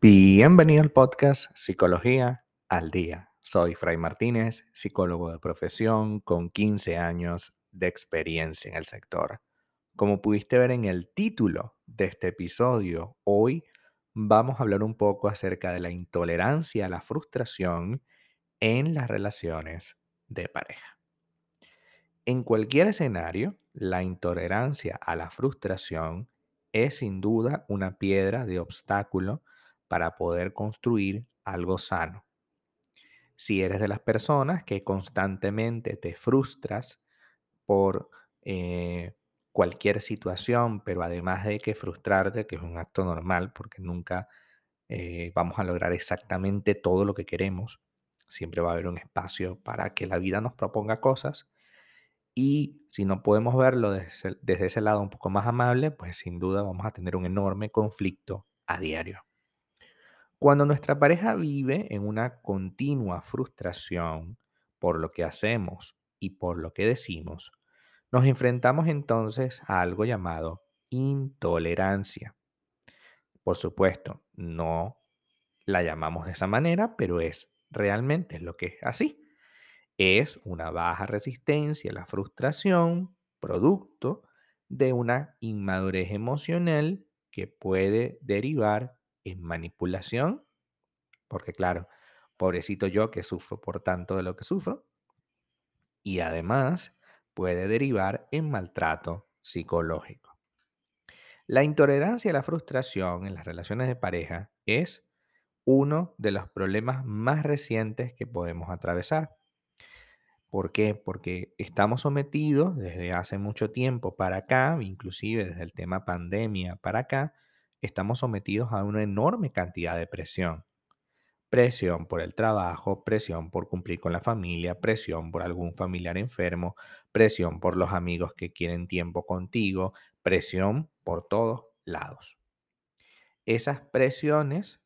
Bienvenido al podcast Psicología al Día. Soy Fray Martínez, psicólogo de profesión con 15 años de experiencia en el sector. Como pudiste ver en el título de este episodio, hoy vamos a hablar un poco acerca de la intolerancia a la frustración en las relaciones de pareja. En cualquier escenario, la intolerancia a la frustración es sin duda una piedra de obstáculo para poder construir algo sano. Si eres de las personas que constantemente te frustras por eh, cualquier situación, pero además de que frustrarte, que es un acto normal, porque nunca eh, vamos a lograr exactamente todo lo que queremos, siempre va a haber un espacio para que la vida nos proponga cosas. Y si no podemos verlo desde, desde ese lado un poco más amable, pues sin duda vamos a tener un enorme conflicto a diario. Cuando nuestra pareja vive en una continua frustración por lo que hacemos y por lo que decimos, nos enfrentamos entonces a algo llamado intolerancia. Por supuesto, no la llamamos de esa manera, pero es realmente lo que es así. Es una baja resistencia a la frustración, producto de una inmadurez emocional que puede derivar en manipulación, porque claro, pobrecito yo que sufro por tanto de lo que sufro, y además puede derivar en maltrato psicológico. La intolerancia a la frustración en las relaciones de pareja es uno de los problemas más recientes que podemos atravesar. ¿Por qué? Porque estamos sometidos desde hace mucho tiempo para acá, inclusive desde el tema pandemia para acá, estamos sometidos a una enorme cantidad de presión. Presión por el trabajo, presión por cumplir con la familia, presión por algún familiar enfermo, presión por los amigos que quieren tiempo contigo, presión por todos lados. Esas presiones,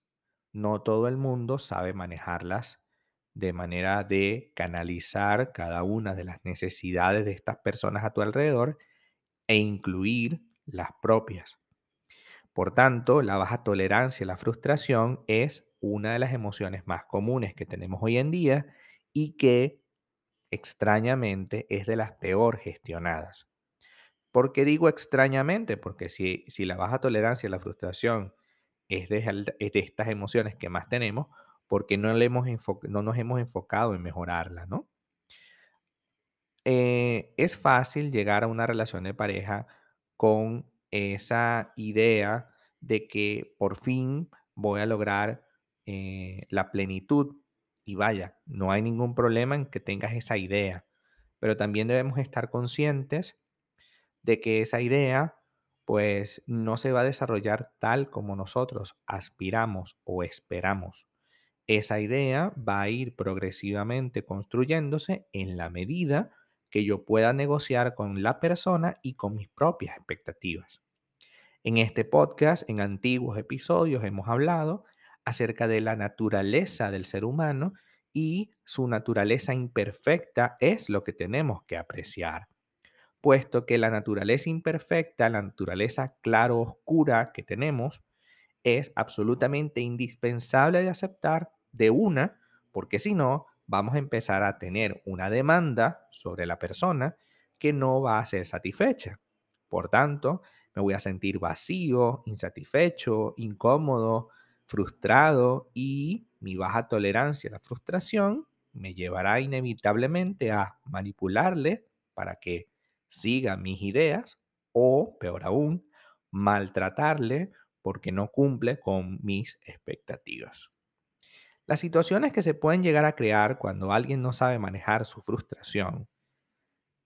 no todo el mundo sabe manejarlas de manera de canalizar cada una de las necesidades de estas personas a tu alrededor e incluir las propias. Por tanto, la baja tolerancia a la frustración es una de las emociones más comunes que tenemos hoy en día y que extrañamente es de las peor gestionadas. ¿Por qué digo extrañamente? Porque si, si la baja tolerancia a la frustración es de, estas emociones que más tenemos, porque no, nos hemos enfocado en mejorarla, ¿no? Eh, es fácil llegar a una relación de pareja con esa idea de que por fin voy a lograr eh, la plenitud. Y vaya, no hay ningún problema en que tengas esa idea, pero también debemos estar conscientes de que esa idea pues no se va a desarrollar tal como nosotros aspiramos o esperamos. Esa idea va a ir progresivamente construyéndose en la medida que yo pueda negociar con la persona y con mis propias expectativas. En este podcast, en antiguos episodios, hemos hablado acerca de la naturaleza del ser humano y su naturaleza imperfecta es lo que tenemos que apreciar, puesto que la naturaleza imperfecta, la naturaleza claro-oscura que tenemos, es absolutamente indispensable de aceptar de una, porque si no, vamos a empezar a tener una demanda sobre la persona que no va a ser satisfecha. Por tanto, me voy a sentir vacío, insatisfecho, incómodo, frustrado y mi baja tolerancia a la frustración me llevará inevitablemente a manipularle para que siga mis ideas o, peor aún, maltratarle porque no cumple con mis expectativas. Las situaciones que se pueden llegar a crear cuando alguien no sabe manejar su frustración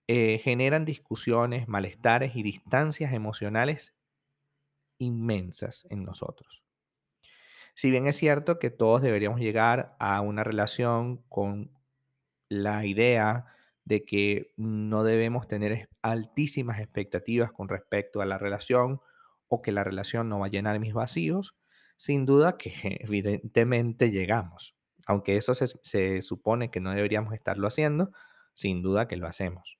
eh, generan discusiones, malestares y distancias emocionales inmensas en nosotros. Si bien es cierto que todos deberíamos llegar a una relación con la idea de que no debemos tener altísimas expectativas con respecto a la relación o que la relación no va a llenar mis vacíos, sin duda que evidentemente llegamos. Aunque eso se, se supone que no deberíamos estarlo haciendo, sin duda que lo hacemos.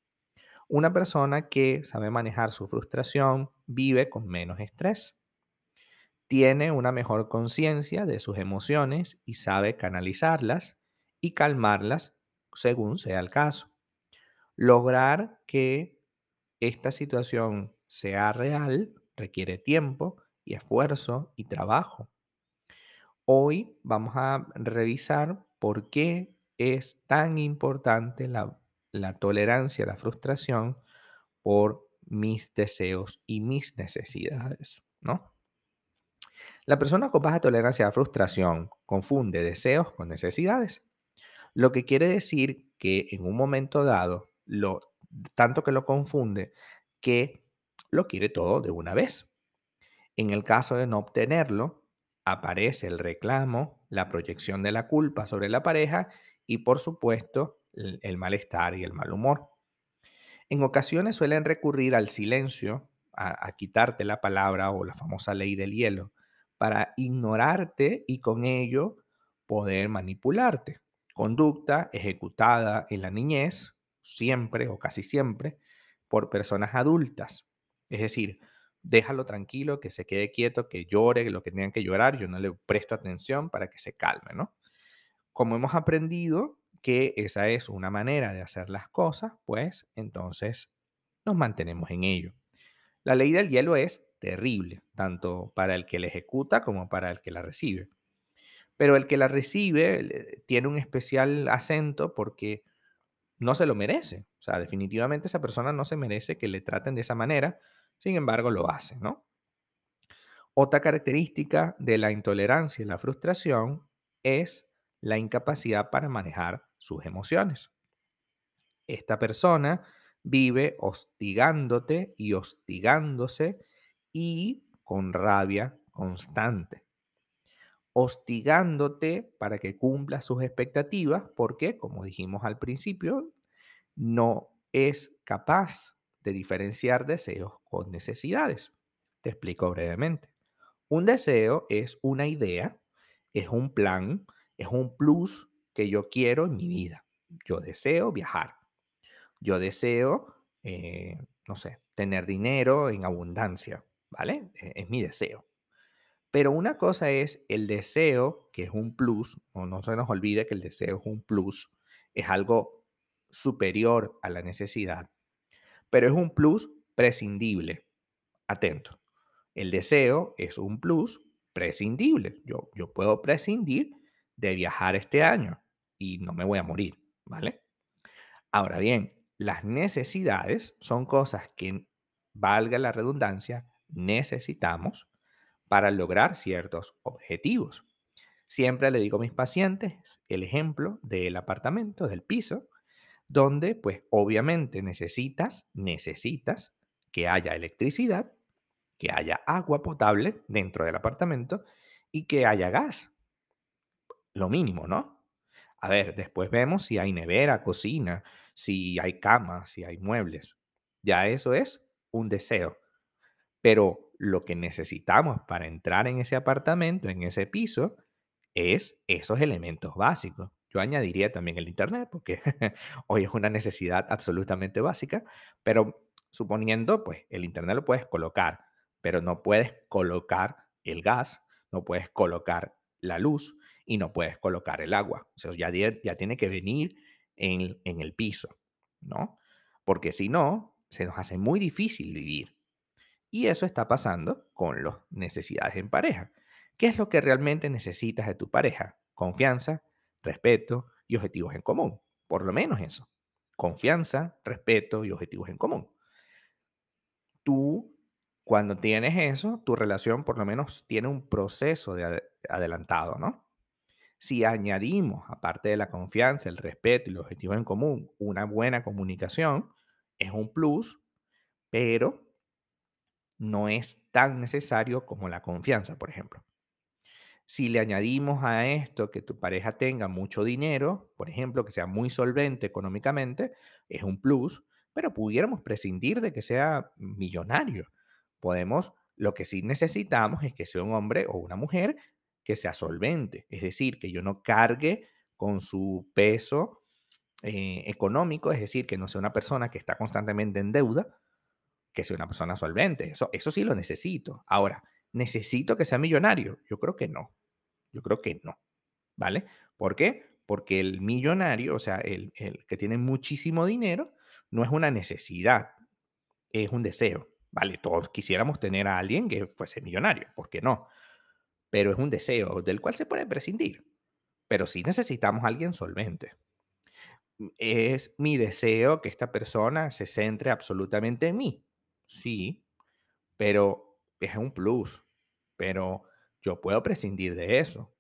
Una persona que sabe manejar su frustración vive con menos estrés, tiene una mejor conciencia de sus emociones y sabe canalizarlas y calmarlas según sea el caso. Lograr que esta situación sea real requiere tiempo y esfuerzo y trabajo. Hoy vamos a revisar por qué es tan importante la, la tolerancia a la frustración por mis deseos y mis necesidades, ¿no? La persona con baja tolerancia a la frustración confunde deseos con necesidades, lo que quiere decir que en un momento dado, lo, tanto que lo confunde, que lo quiere todo de una vez. En el caso de no obtenerlo, aparece el reclamo, la proyección de la culpa sobre la pareja y por supuesto el, malestar y el mal humor. En ocasiones suelen recurrir al silencio, a quitarte la palabra o la famosa ley del hielo, para ignorarte y con ello poder manipularte. Conducta ejecutada en la niñez, siempre o casi siempre, por personas adultas. Es decir, déjalo tranquilo, que se quede quieto, que llore lo que tengan que llorar, yo no le presto atención para que se calme, ¿no? Como hemos aprendido que esa es una manera de hacer las cosas, pues entonces nos mantenemos en ello. La ley del hielo es terrible, tanto para el que la ejecuta como para el que la recibe. Pero el que la recibe tiene un especial acento porque no se lo merece. O sea, definitivamente esa persona no se merece que le traten de esa manera, sin embargo lo hace, ¿no? Otra característica de la intolerancia y la frustración es la incapacidad para manejar sus emociones. Esta persona vive hostigándote y hostigándose y con rabia constante. Hostigándote para que cumpla sus expectativas porque, como dijimos al principio, no es capaz diferenciar deseos con necesidades. Te explico brevemente. Un deseo es una idea, es un plan, es un plus que yo quiero en mi vida. Yo deseo viajar. Yo deseo, eh, no sé, tener dinero en abundancia, ¿vale? E, es mi deseo. Pero una cosa es el deseo, que es un plus, o no se nos olvide que el deseo es un plus, es algo superior a la necesidad, pero es un plus prescindible. Atento. El deseo es un plus prescindible. Yo, yo puedo prescindir de viajar este año y no me voy a morir, ¿vale? Ahora bien, las necesidades son cosas que, valga la redundancia, necesitamos para lograr ciertos objetivos. Siempre le digo a mis pacientes el ejemplo del apartamento, del piso, donde pues obviamente necesitas, necesitas que haya electricidad, que haya agua potable dentro del apartamento y que haya gas. Lo mínimo, ¿no? A ver, después vemos si hay nevera, cocina, si hay camas, si hay muebles. Ya eso es un deseo. Pero lo que necesitamos para entrar en ese apartamento, en ese piso, es esos elementos básicos. Yo añadiría también el Internet, porque hoy es una necesidad absolutamente básica, pero suponiendo, pues el Internet lo puedes colocar, pero no puedes colocar el gas, no puedes colocar la luz y no puedes colocar el agua. O sea, ya, ya tiene que venir en, en el piso, ¿no? Porque si no, se nos hace muy difícil vivir. Y eso está pasando con las necesidades en pareja. ¿Qué es lo que realmente necesitas de tu pareja? Confianza, respeto y objetivos en común. Por lo menos eso. Confianza, respeto y objetivos en común. Tú, cuando tienes eso, tu relación por lo menos tiene un proceso de adelantado, ¿no? Si añadimos, aparte de la confianza, el respeto y los objetivos en común, una buena comunicación, es un plus, pero no es tan necesario como la confianza, por ejemplo. Si le añadimos a esto que tu pareja tenga mucho dinero, por ejemplo, que sea muy solvente económicamente, es un plus, pero pudiéramos prescindir de que sea millonario. Podemos, lo que sí necesitamos es que sea un hombre o una mujer que sea solvente, es decir, que yo no cargue con su peso eh, económico, es decir, que no sea una persona que está constantemente en deuda, que sea una persona solvente. Eso, eso sí lo necesito. Ahora, ¿necesito que sea millonario? Yo creo que no. Yo creo que no. ¿Vale? ¿Por qué? Porque el millonario, o sea, el, que tiene muchísimo dinero, no es una necesidad, es un deseo. ¿Vale? Todos quisiéramos tener a alguien que fuese millonario, ¿por qué no? Pero es un deseo del cual se puede prescindir. Pero sí necesitamos a alguien solvente. Es mi deseo que esta persona se centre absolutamente en mí. Sí, pero es un plus. Pero yo puedo prescindir de eso.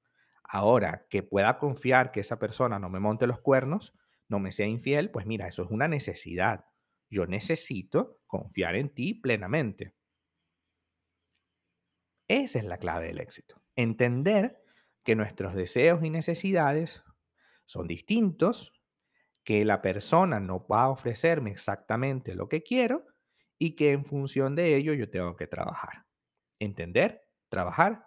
Ahora, que pueda confiar que esa persona no me monte los cuernos, no me sea infiel, pues mira, eso es una necesidad. Yo necesito confiar en ti plenamente. Esa es la clave del éxito. Entender que nuestros deseos y necesidades son distintos, que la persona no va a ofrecerme exactamente lo que quiero y que en función de ello yo tengo que trabajar. Entender, trabajar